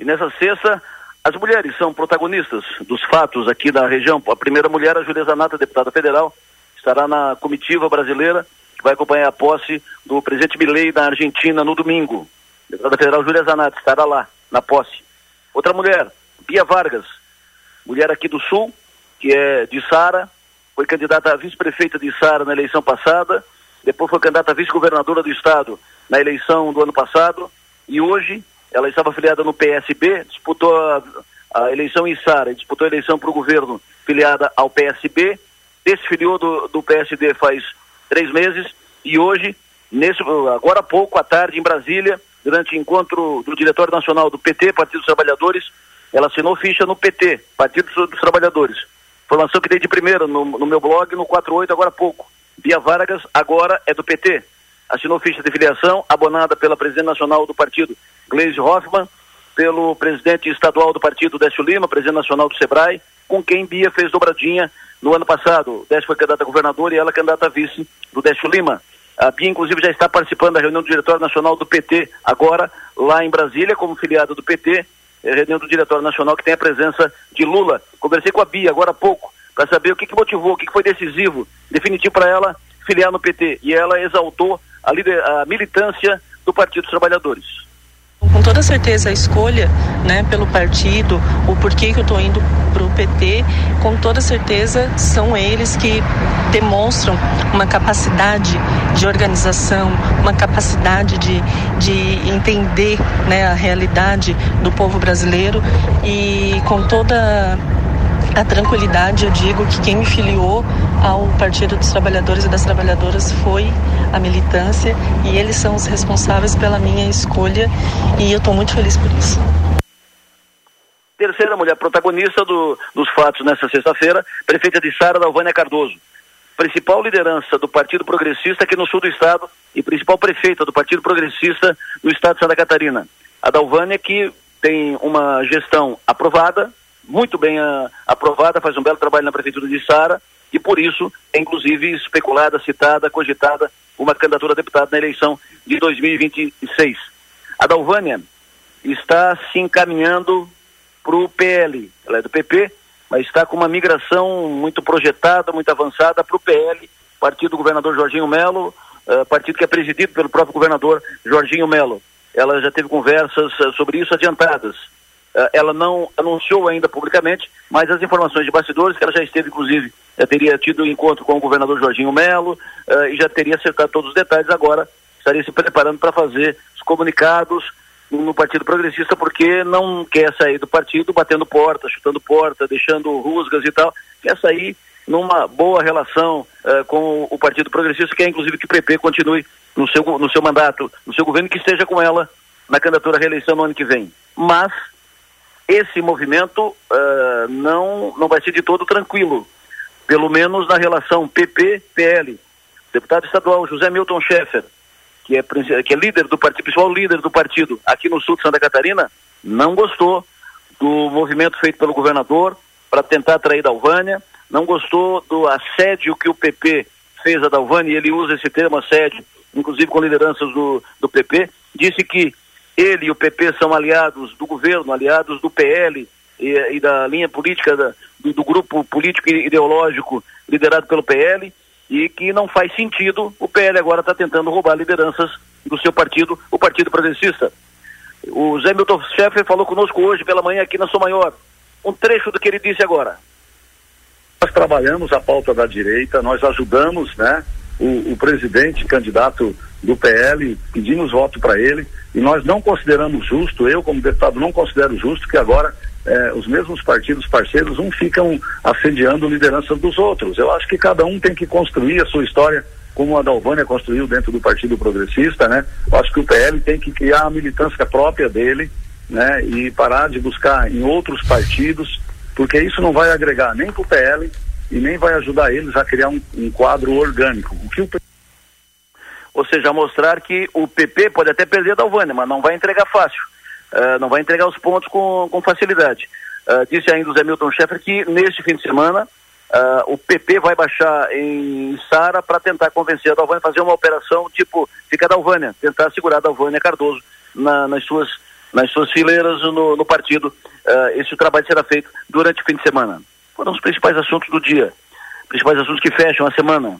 E nessa sexta, as mulheres são protagonistas dos fatos aqui da região. A primeira mulher, a Júlia Zanata, deputada federal, estará na comitiva brasileira que vai acompanhar a posse do presidente Milei na Argentina no domingo. A deputada federal Júlia Zanata estará lá, na posse. Outra mulher, Bia Vargas, mulher aqui do Sul, que é de Sara, foi candidata a vice-prefeita de Sara na eleição passada, depois foi candidata a vice-governadora do estado na eleição do ano passado, e hoje ela estava filiada no PSB, disputou a, a eleição em Sara, disputou a eleição para o governo filiada ao PSB, desfiliou do, do PSD faz três meses, e hoje, nesse, agora há pouco, à tarde, em Brasília, durante o encontro do Diretório Nacional do PT, Partido dos Trabalhadores, ela assinou ficha no PT, Partido dos Trabalhadores. Informação que dei de primeira no, no meu blog, no 48, agora há pouco. Bia Vargas agora é do PT. Assinou ficha de filiação, abonada pela presidente nacional do partido, Gleisi Hoffmann, pelo presidente estadual do partido, Décio Lima, presidente nacional do SEBRAE, com quem Bia fez dobradinha no ano passado. Décio foi candidata a governador e ela candidata a vice do Décio Lima. A Bia, inclusive, já está participando da reunião do Diretório Nacional do PT, agora lá em Brasília, como filiada do PT, é, reunião do Diretório Nacional que tem a presença de Lula. Conversei com a Bia agora há pouco, para saber o que, que motivou, o que, que foi decisivo, definitivo para ela filiar no PT. E ela exaltou a, lider, a militância do Partido dos Trabalhadores. Com toda certeza a escolha né, pelo partido, o porquê que eu estou indo para o PT, com toda certeza são eles que demonstram uma capacidade de organização, uma capacidade de, de entender né, a realidade do povo brasileiro e com toda a tranquilidade, eu digo que quem me filiou ao Partido dos Trabalhadores e das Trabalhadoras foi a militância e eles são os responsáveis pela minha escolha e eu estou muito feliz por isso. Terceira mulher protagonista do, dos fatos nesta sexta-feira, prefeita de Sara, Dalvânia Cardoso. Principal liderança do Partido Progressista aqui no sul do estado e principal prefeita do Partido Progressista no estado de Santa Catarina. A Dalvânia que tem uma gestão aprovada, muito bem a, aprovada, faz um belo trabalho na Prefeitura de Sara e por isso é inclusive especulada, citada, cogitada uma candidatura a deputado na eleição de 2026. A Dalvânia está se encaminhando para o PL, ela é do PP, mas está com uma migração muito projetada, muito avançada para o PL, partido do governador Jorginho Melo, uh, partido que é presidido pelo próprio governador Jorginho Melo. Ela já teve conversas uh, sobre isso adiantadas. Uh, ela não anunciou ainda publicamente, mas as informações de bastidores, que ela já esteve, inclusive, já teria tido encontro com o governador Jorginho Melo uh, e já teria acertado todos os detalhes, agora estaria se preparando para fazer os comunicados no Partido Progressista, porque não quer sair do partido batendo porta, chutando porta, deixando rusgas e tal, quer sair numa boa relação uh, com o Partido Progressista, que é inclusive que o PP continue no seu, no seu mandato, no seu governo, que esteja com ela na candidatura à reeleição no ano que vem. Mas esse movimento uh, não, não vai ser de todo tranquilo, pelo menos na relação PP-PL. Deputado estadual José Milton Schaeffer, que é, que é líder do partido, principal líder do partido aqui no sul de Santa Catarina, não gostou do movimento feito pelo governador para tentar atrair Dalvânia, não gostou do assédio que o PP fez a Dalvânia, e ele usa esse termo assédio, inclusive com lideranças do, do PP, disse que ele e o PP são aliados do governo, aliados do PL e, e da linha política da, do, do, grupo político e ideológico liderado pelo PL e que não faz sentido o PL agora está tentando roubar lideranças do seu partido, o Partido Progressista. O Zé Milton Schaeffer falou conosco hoje pela manhã aqui na Sou Maior. Um trecho do que ele disse agora. Nós trabalhamos a pauta da direita, nós ajudamos, né, o, o presidente candidato do PL, pedimos voto para ele e nós não consideramos justo, eu como deputado não considero justo que agora eh, os mesmos partidos parceiros um ficam assediando lideranças dos outros. Eu acho que cada um tem que construir a sua história como a Dalvânia construiu dentro do Partido Progressista, né? Eu acho que o PL tem que criar a militância própria dele, né? E parar de buscar em outros partidos, porque isso não vai agregar nem para o PL e nem vai ajudar eles a criar um, um quadro orgânico. O que o ou seja, mostrar que o PP pode até perder da Alvânia, mas não vai entregar fácil, uh, não vai entregar os pontos com, com facilidade. Uh, disse ainda o Zé Milton Schaeffer que neste fim de semana uh, o PP vai baixar em Sara para tentar convencer a Dalvânia a fazer uma operação tipo fica da Alvânia, tentar segurar a Dalvânia Cardoso na, nas suas nas suas fileiras no, no partido. Esse trabalho será feito durante o fim de semana. Foram os principais assuntos do dia, principais assuntos que fecham a semana.